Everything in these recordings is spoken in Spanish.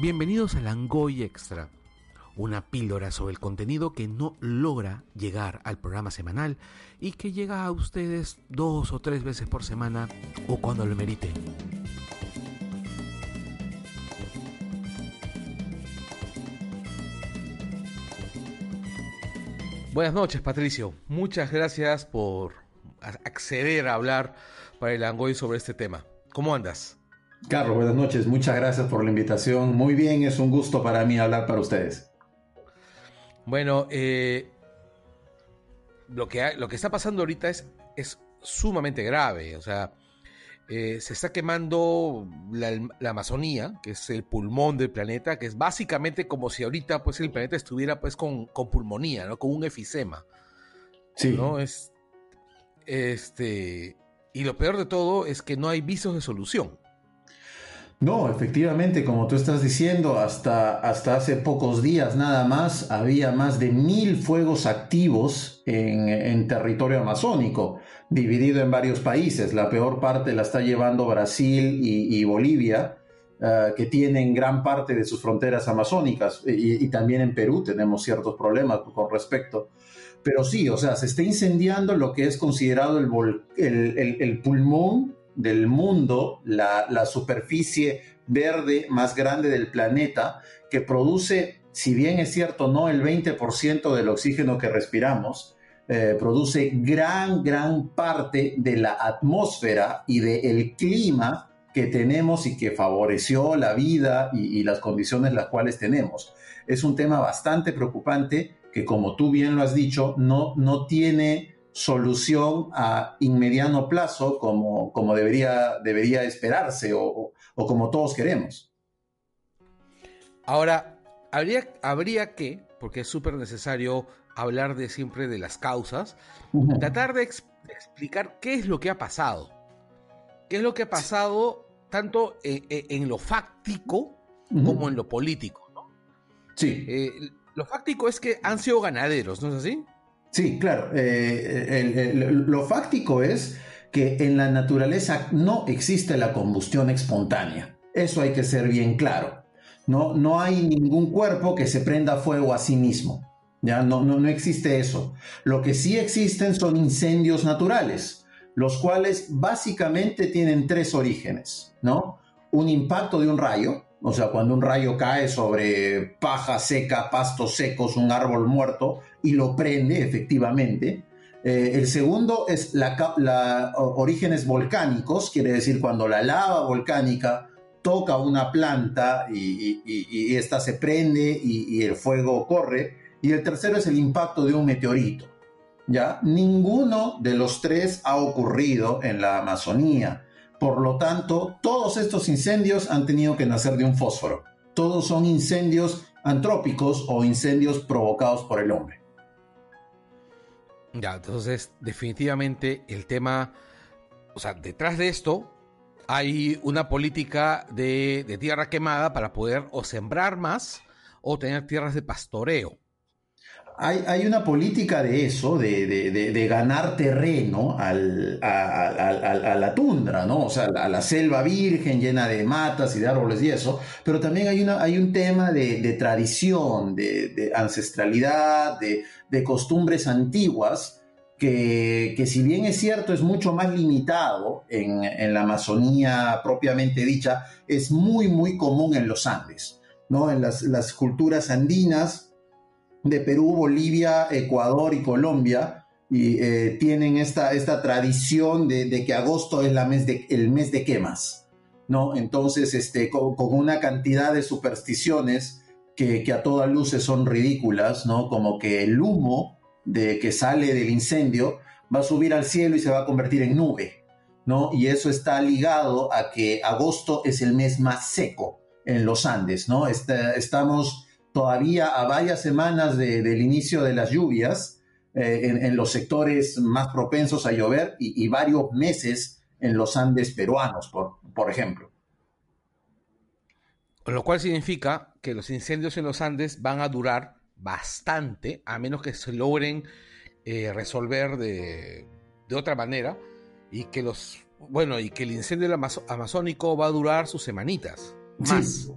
Bienvenidos a Langoy Extra, una píldora sobre el contenido que no logra llegar al programa semanal y que llega a ustedes dos o tres veces por semana o cuando lo merite. Buenas noches, Patricio. Muchas gracias por acceder a hablar para el Langoy sobre este tema. ¿Cómo andas? Carlos, buenas noches. Muchas gracias por la invitación. Muy bien, es un gusto para mí hablar para ustedes. Bueno, eh, lo, que, lo que está pasando ahorita es, es sumamente grave. O sea, eh, se está quemando la, Amazonía, que es el pulmón del planeta, que es básicamente como si ahorita pues, el planeta estuviera pues, con, con pulmonía, ¿no? con un efisema. Sí. ¿no? Es, este, y lo peor de todo es que no hay visos de solución. No, efectivamente, como tú estás diciendo, hasta, hasta hace pocos días nada más había más de mil fuegos activos en, territorio amazónico, dividido en varios países. La peor parte la está llevando Brasil y, Bolivia, eh, que tienen gran parte de sus fronteras amazónicas, y, también en Perú tenemos ciertos problemas con respecto. Pero sí, o sea, se está incendiando lo que es considerado el, el, el pulmón del mundo, la, superficie verde más grande del planeta, que produce, si bien es cierto, no el 20% del oxígeno que respiramos, eh, produce gran, gran parte de la atmósfera y del clima que tenemos y que favoreció la vida y, y las condiciones las cuales tenemos. Es un tema bastante preocupante que, como tú bien lo has dicho, no, no tiene solución a inmediato plazo como, como debería, debería esperarse o, como todos queremos. Ahora, habría, habría que, porque es súper necesario hablar de siempre de las causas, tratar de, explicar qué es lo que ha pasado. ¿Qué es lo que ha pasado tanto en, lo fáctico como en lo político? Sí. Eh, lo fáctico es que han sido ganaderos, ¿no es así? Sí, claro. Eh, lo fáctico es que en la naturaleza no existe la combustión espontánea. Eso hay que ser bien claro. No, no hay ningún cuerpo que se prenda fuego a sí mismo. Ya no, no, no existe eso. Lo que sí existen son incendios naturales, los cuales básicamente tienen tres orígenes, ¿no? Un impacto de un rayo, o sea, cuando un rayo cae sobre paja seca, pastos secos, un árbol muerto y lo prende efectivamente. Eh, el segundo es la, orígenes volcánicos, quiere decir cuando la lava volcánica toca una planta y, y, esta se prende y, el fuego corre. Y el tercero es el impacto de un meteorito. ¿ya? Ninguno de los tres ha ocurrido en la Amazonía. Por lo tanto, todos estos incendios han tenido que nacer de un fósforo. Todos son incendios antrópicos o incendios provocados por el hombre. Ya, entonces definitivamente el tema, o sea, detrás de esto hay una política de, de tierra quemada para poder o sembrar más o tener tierras de pastoreo hay, una política de eso, de, ganar terreno a, la tundra, ¿no? O sea, a la selva virgen llena de matas y de árboles y eso, pero también hay, una, un tema de, tradición, de, ancestralidad, de, costumbres antiguas, que, si bien es cierto es mucho más limitado en, la Amazonía propiamente dicha, es muy, muy común en los Andes, ¿no? En las culturas andinas de Perú, Bolivia, Ecuador y Colombia, y eh, tienen esta, esta tradición de, que agosto es la mes de, el mes de quemas, ¿no? Entonces, este, con, una cantidad de supersticiones que, que a todas luces son ridículas, ¿no? Como que el humo de que sale del incendio va a subir al cielo y se va a convertir en nube, ¿no? Y eso está ligado a que agosto es el mes más seco en los Andes, ¿no? estamos todavía a varias semanas del inicio de las lluvias eh, en, los sectores más propensos a llover y, varios meses en los Andes peruanos, por, por ejemplo. Lo cual significa que los incendios en los Andes van a durar bastante, a menos que se logren eh, resolver de, de, otra manera, y que los bueno, y que el incendio amazónico va a durar sus semanitas. Más. Sí,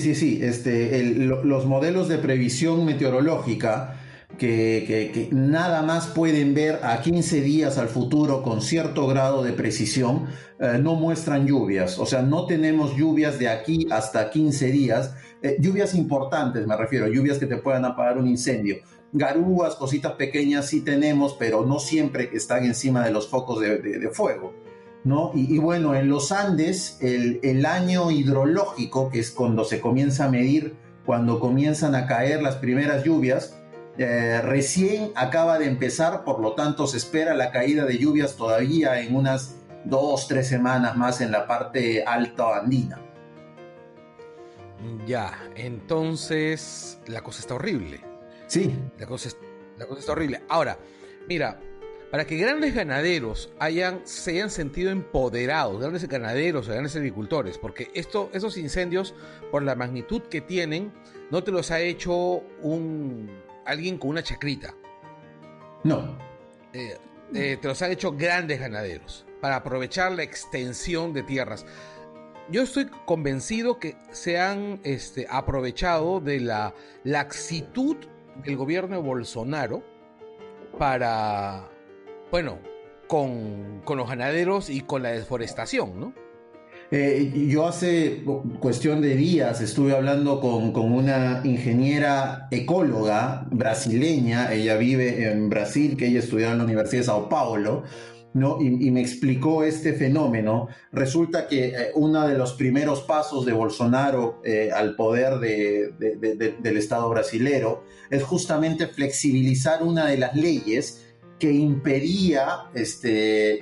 sí, sí. Este, los modelos de previsión meteorológica que, nada más pueden ver a 15 días al futuro con cierto grado de precisión, eh, no muestran lluvias. O sea, no tenemos lluvias de aquí hasta 15 días. Eh, lluvias importantes, me refiero, lluvias que te puedan apagar un incendio. Garúas, cositas pequeñas sí tenemos, pero no siempre que están encima de los focos de fuego. Y, bueno, en los Andes, el, año hidrológico, que es cuando se comienza a medir, cuando comienzan a caer las primeras lluvias, eh, recién acaba de empezar, por lo tanto se espera la caída de lluvias todavía en unas dos, tres semanas más en la parte alta andina. Ya, entonces la cosa está horrible. Sí. La cosa, la cosa está horrible. Ahora, mira, para que grandes ganaderos hayan, se hayan sentido empoderados, grandes ganaderos, grandes agricultores, porque esto, esos incendios, por la magnitud que tienen, no te los ha hecho un alguien con una chacrita. No. Eh, eh, te los han hecho grandes ganaderos, para aprovechar la extensión de tierras. Yo estoy convencido que se han este, aprovechado de la laxitud del gobierno de Bolsonaro para bueno, con, los ganaderos y con la deforestación, ¿no? Eh, yo hace cuestión de días estuve hablando con, una ingeniera ecóloga brasileña, ella vive en Brasil, que ella estudió en la Universidad de Sao Paulo, ¿no? Y, me explicó este fenómeno. Resulta que eh, uno de los primeros pasos de Bolsonaro eh, al poder del Estado brasilero es justamente flexibilizar una de las leyes que impedía este,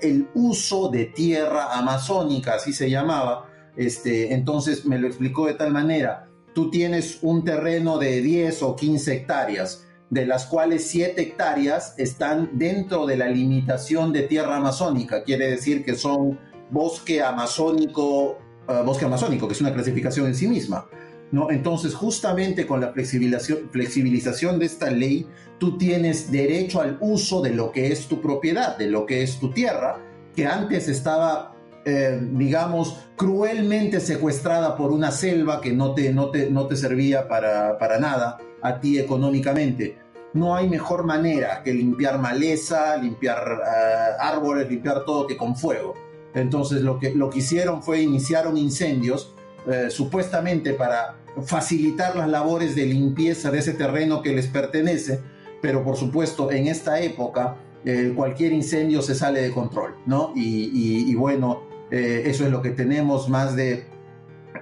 el uso de tierra amazónica, así se llamaba. Este, entonces me lo explicó de tal manera, tú tienes un terreno de 10 o 15 hectáreas, de las cuales 7 hectáreas están dentro de la limitación de tierra amazónica, quiere decir que son bosque amazónico, uh, bosque amazónico, que es una clasificación en sí misma. ¿No? Entonces, justamente con la flexibilización, flexibilización de esta ley, tú tienes derecho al uso de lo que es tu propiedad, de lo que es tu tierra, que antes estaba, eh, digamos, cruelmente secuestrada por una selva que no te, no te, no te servía para, para nada a ti económicamente. No hay mejor manera que limpiar maleza, limpiar eh, árboles, limpiar todo que con fuego. Entonces lo que, lo que hicieron fue iniciaron incendios eh, supuestamente para facilitar las labores de limpieza de ese terreno que les pertenece, pero por supuesto en esta época eh, cualquier incendio se sale de control, ¿no? Y, bueno, eh, eso es lo que tenemos, más de,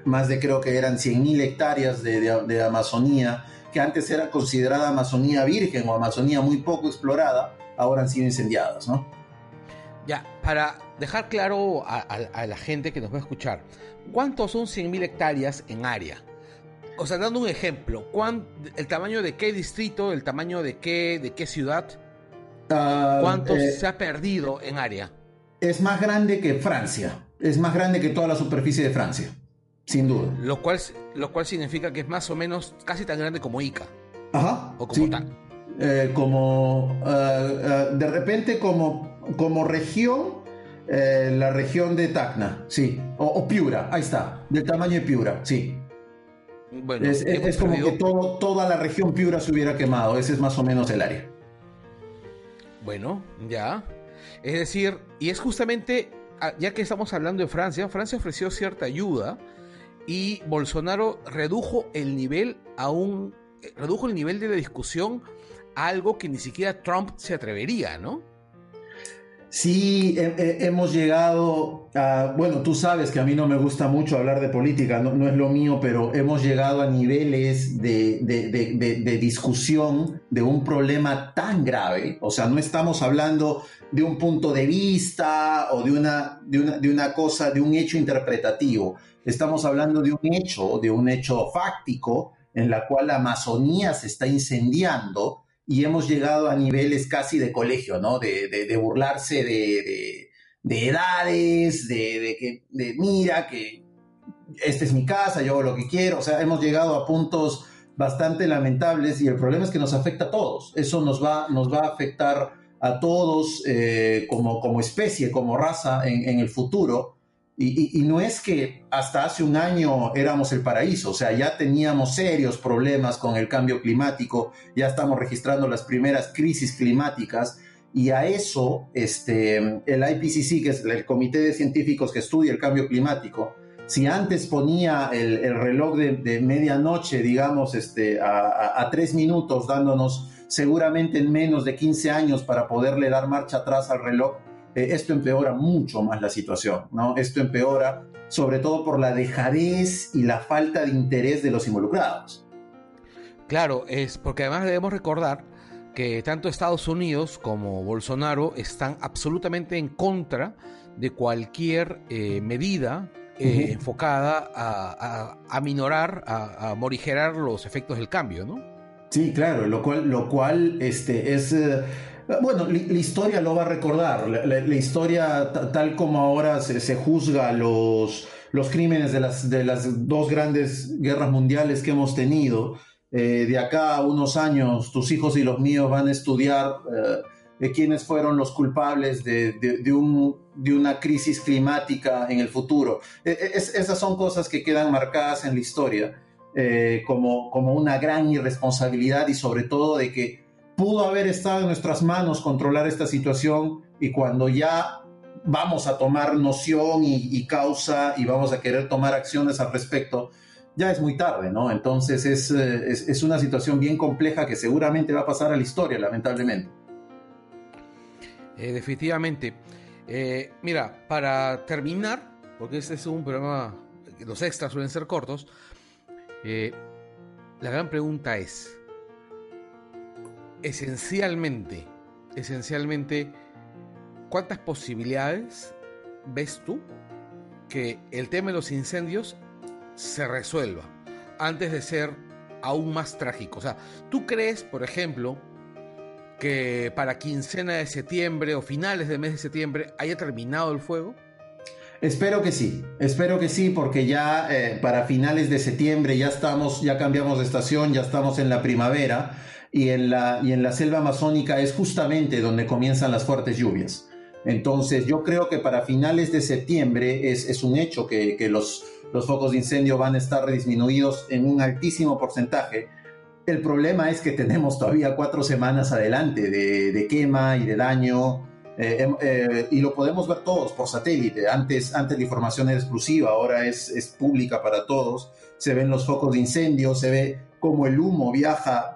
más de creo que eran 100.000 hectáreas de, de, Amazonía, que antes era considerada Amazonía virgen o Amazonía muy poco explorada, ahora han sido incendiadas, ¿no? Para dejar claro a, la gente que nos va a escuchar, ¿cuántos son 100.000 hectáreas en área? O sea, dando un ejemplo, ¿el tamaño de qué distrito, el tamaño de qué, de qué ciudad? Ah, ¿Cuánto eh, se ha perdido en área? Es más grande que Francia, es más grande que toda la superficie de Francia, sin duda. Lo cual, lo cual significa que es más o menos casi tan grande como Ica. Ajá. O como tal. Eh, como ah, de repente como, como región eh, la región de Tacna, sí, o, Piura, ahí está, del tamaño de Piura, sí. Bueno, es, como que todo, toda la región Piura se hubiera quemado, ese es más o menos el área. Bueno, ya. Es decir, y es justamente, ah, ya que estamos hablando de Francia, Francia ofreció cierta ayuda y Bolsonaro redujo el nivel a un, eh, redujo el nivel de la discusión a algo que ni siquiera Trump se atrevería, ¿no? Sí, hemos llegado a, bueno, tú sabes que a mí no me gusta mucho hablar de política, no, es lo mío, pero hemos llegado a niveles de, de, discusión de un problema tan grave, o sea, no estamos hablando de un punto de vista o de una, de una, de una cosa, de un hecho interpretativo, estamos hablando de un hecho, de un hecho fáctico en la cual la Amazonía se está incendiando y hemos llegado a niveles casi de colegio, ¿no? De, burlarse de, edades, de, que, de mira, que esta es mi casa, yo hago lo que quiero, o sea, hemos llegado a puntos bastante lamentables y el problema es que nos afecta a todos, eso nos va, nos va a afectar a todos eh, como, como especie, como raza en, en el futuro y, no es que hasta hace un año éramos el paraíso, o sea, ya teníamos serios problemas con el cambio climático, ya estamos registrando las primeras crisis climáticas y a eso este, el IPCC, que es el Comité de Científicos que estudia el cambio climático, si antes ponía el, reloj de, medianoche, digamos, este, a, a tres minutos, dándonos seguramente en menos de 15 años para poderle dar marcha atrás al reloj, eh, esto empeora mucho más la situación, ¿no? Esto empeora sobre todo por la dejadez y la falta de interés de los involucrados. Claro, es porque además debemos recordar que tanto Estados Unidos como Bolsonaro están absolutamente en contra de cualquier eh, medida eh, enfocada a, a, minorar, a, morigerar los efectos del cambio, ¿no? Sí, claro, lo cual, lo cual este, es bueno, la, historia lo va a recordar. La, historia, tal como ahora se, juzga los, los crímenes de las, de las dos grandes guerras mundiales que hemos tenido, eh, de acá a unos años tus hijos y los míos van a estudiar eh, quiénes fueron los culpables de, de, un, de, una crisis climática en el futuro. E, e, esas son cosas que quedan marcadas en la historia eh, como, como una gran irresponsabilidad y sobre todo de que pudo haber estado en nuestras manos controlar esta situación y cuando ya vamos a tomar noción y, causa y vamos a querer tomar acciones al respecto, ya es muy tarde, ¿no? Entonces es, eh, es, una situación bien compleja que seguramente va a pasar a la historia, lamentablemente. Eh, definitivamente. Eh, mira, para terminar, porque este es un programa, los extras suelen ser cortos, la gran pregunta es, esencialmente, esencialmente, ¿cuántas posibilidades ves tú que el tema de los incendios se resuelva antes de ser aún más trágico? O sea, ¿tú crees, por ejemplo, que para quincena de septiembre o finales del mes de septiembre haya terminado el fuego? Espero que sí, espero que sí, porque ya eh, para finales de septiembre ya estamos, ya cambiamos de estación, ya estamos en la primavera y en la, y en la selva amazónica es justamente donde comienzan las fuertes lluvias. Entonces yo creo que para finales de septiembre es, es un hecho que, que, los, los focos de incendio van a estar disminuidos en un altísimo porcentaje. El problema es que tenemos todavía cuatro semanas adelante de, de quema y de daño. Eh, em, eh, y lo podemos ver todos por satélite. Antes, antes la información era exclusiva, ahora es, es pública para todos. Se ven los focos de incendio, se ve cómo el humo viaja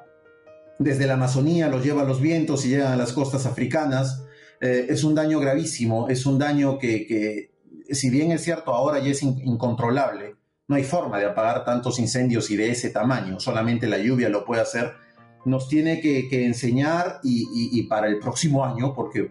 desde la Amazonía, los lleva los vientos y llegan a las costas africanas. Eh, es un daño gravísimo, es un daño que, si bien es cierto, ahora ya es incontrolable, no hay forma de apagar tantos incendios y de ese tamaño, solamente la lluvia lo puede hacer. Nos tiene que, enseñar y, para el próximo año, porque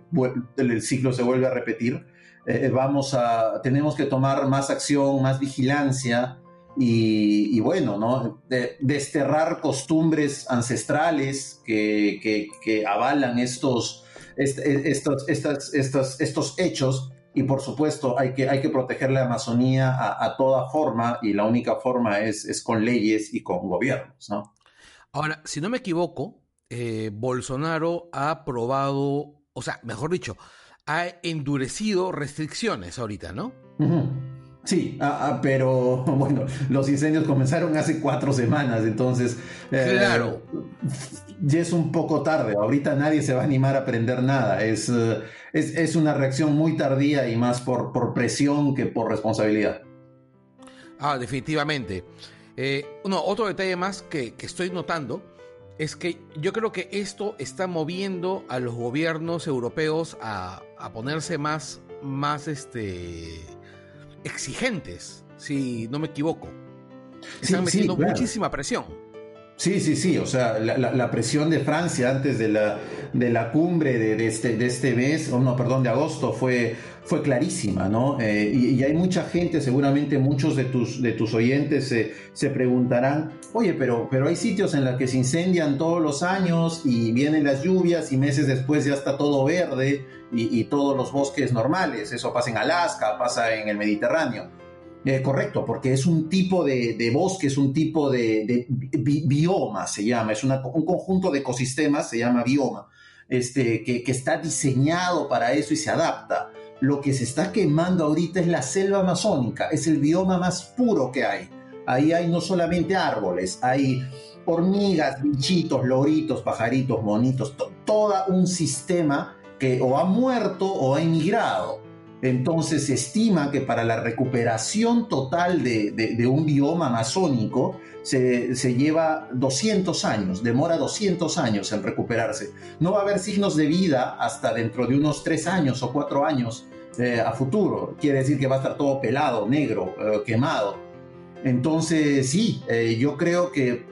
el ciclo se vuelve a repetir, eh, vamos a, tenemos que tomar más acción, más vigilancia, y, bueno, ¿no? desterrar costumbres ancestrales que, que, avalan estos, estos, estas, estos, estos hechos y por supuesto hay que, hay que proteger la Amazonía a, toda forma y la única forma es, es, con leyes y con gobiernos, ¿no? Ahora, si no me equivoco, eh, Bolsonaro ha aprobado, o sea, mejor dicho, ha endurecido restricciones ahorita, ¿no? Sí, ah, ah, pero bueno, los incendios comenzaron hace cuatro semanas, entonces eh, claro. ya es un poco tarde. Ahorita nadie se va a animar a aprender nada. Es, eh, es, una reacción muy tardía y más por, por presión que por responsabilidad. Ah, definitivamente. Eh, otro detalle más que, estoy notando es que yo creo que esto está moviendo a los gobiernos europeos a, a ponerse más, más este, exigentes, si no me equivoco. Están metiendo muchísima presión. Sí, sí, sí, o sea, la, presión de Francia antes de la, de la cumbre de, este, de este mes, o no, perdón, de agosto, fue, fue clarísima, ¿no? Eh, y, hay mucha gente, seguramente muchos de tus, de tus oyentes se preguntarán, oye, pero, pero hay sitios en los que se incendian todos los años y vienen las lluvias y meses después ya está todo verde y, todos los bosques normales, eso pasa en Alaska, pasa en el Mediterráneo. Eh, correcto, porque es un tipo de, bosque, es un tipo de, bioma, se llama, es un conjunto de ecosistemas, se llama bioma, este, que, está diseñado para eso y se adapta. Lo que se está quemando ahorita es la selva amazónica, es el bioma más puro que hay. Ahí hay no solamente árboles, hay hormigas, bichitos, loritos, pajaritos, monitos, todo un sistema que o ha muerto o ha emigrado. Entonces se estima que para la recuperación total de, un bioma amazónico se, lleva 200 años, demora 200 años en recuperarse. No va a haber signos de vida hasta dentro de unos 3 años o 4 años eh, a futuro. Quiere decir que va a estar todo pelado, negro, eh, quemado. Entonces sí, eh, yo creo que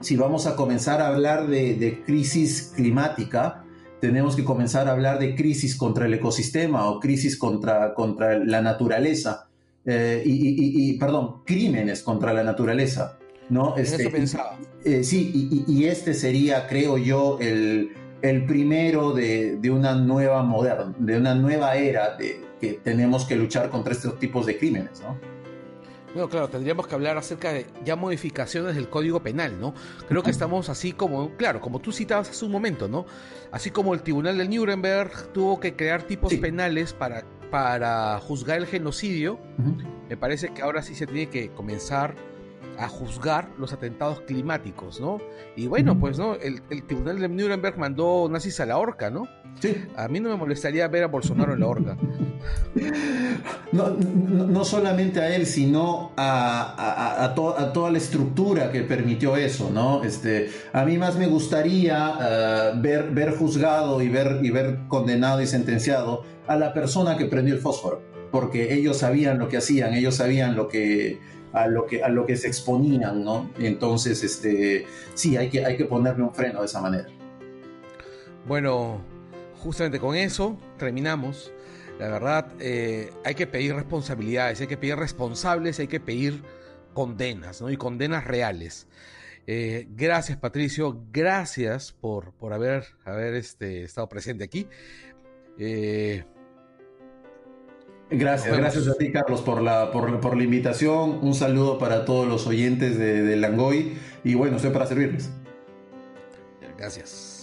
si vamos a comenzar a hablar de crisis climática, tenemos que comenzar a hablar de crisis contra el ecosistema o crisis contra, contra la naturaleza. Eh, y, perdón, crímenes contra la naturaleza. ¿no? Este, eso pensaba. Eh, sí, y, este sería, creo yo, el, el primero de, de, una nueva moderna, de una nueva era de que tenemos que luchar contra estos tipos de crímenes, ¿no? Bueno, claro, tendríamos que hablar acerca de ya modificaciones del Código Penal, ¿no? Creo que estamos así como, claro, como tú citabas hace un momento, ¿no? Así como el Tribunal de Nuremberg tuvo que crear tipos penales para, para juzgar el genocidio, me parece que ahora sí se tiene que comenzar a juzgar los atentados climáticos, ¿no? Y bueno, pues, ¿no? El, Tribunal de Nuremberg mandó nazis a la horca, ¿no? Sí. A mí no me molestaría ver a Bolsonaro en la horca. No, solamente a él, sino a, a, toda la estructura que permitió eso, ¿no? Este, a mí más me gustaría eh, ver, ver juzgado y ver, y ver condenado y sentenciado a la persona que prendió el fósforo, porque ellos sabían lo que hacían, ellos sabían lo que a lo que, a lo que se exponían, ¿no? Entonces, este, sí, hay que, hay que ponerle un freno de esa manera. Bueno, justamente con eso terminamos. La verdad, eh, hay que pedir responsabilidades, hay que pedir responsables, hay que pedir condenas, ¿no? Y condenas reales. Eh, gracias, Patricio. Gracias por, por haber, haber este, estado presente aquí. Eh, Gracias, gracias a ti Carlos por la, por, la invitación. Un saludo para todos los oyentes de, de Langoy y bueno, estoy para servirles. Gracias.